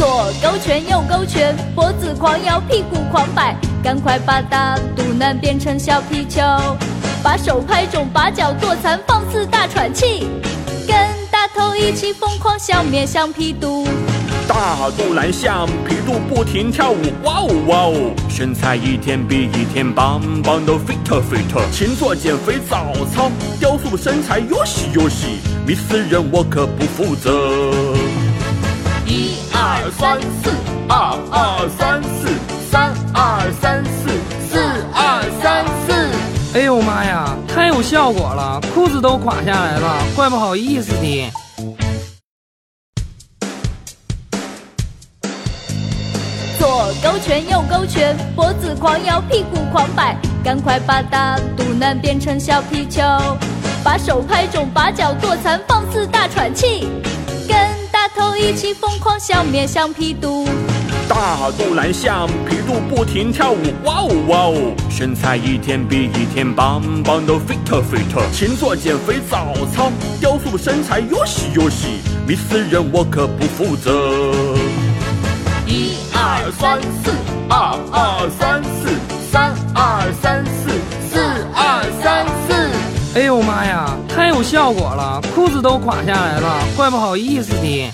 左勾拳，右勾拳，脖子狂摇，屁股狂摆，赶快把大肚腩变成小皮球，把手拍肿，把脚跺残，放肆大喘气，跟大头一起疯狂消灭橡皮肚。大肚腩橡皮肚不停跳舞，哇哦哇哦，身材一天比一天棒棒的 fit fit，勤做减肥早操，雕塑身材哟西哟西，迷死人我可不负责。二二三四，三二三四，四二三四。哎呦妈呀，太有效果了，裤子都垮下来了，怪不好意思的。左勾拳，右勾拳，脖子狂摇，屁股狂摆，赶快把大肚腩变成小皮球，把手拍肿，把脚跺残，放肆大喘气，跟大头一起疯狂消灭橡皮肚。大肚腩橡皮肚不停跳舞，哇哦哇哦，身材一天比一天棒棒的 fit fit，勤做减肥早操，雕塑身材哟西哟西，迷死人我可不负责。一二三四，二二三四，三二三四，四二三四。哎呦妈呀，太有效果了，裤子都垮下来了，怪不好意思的。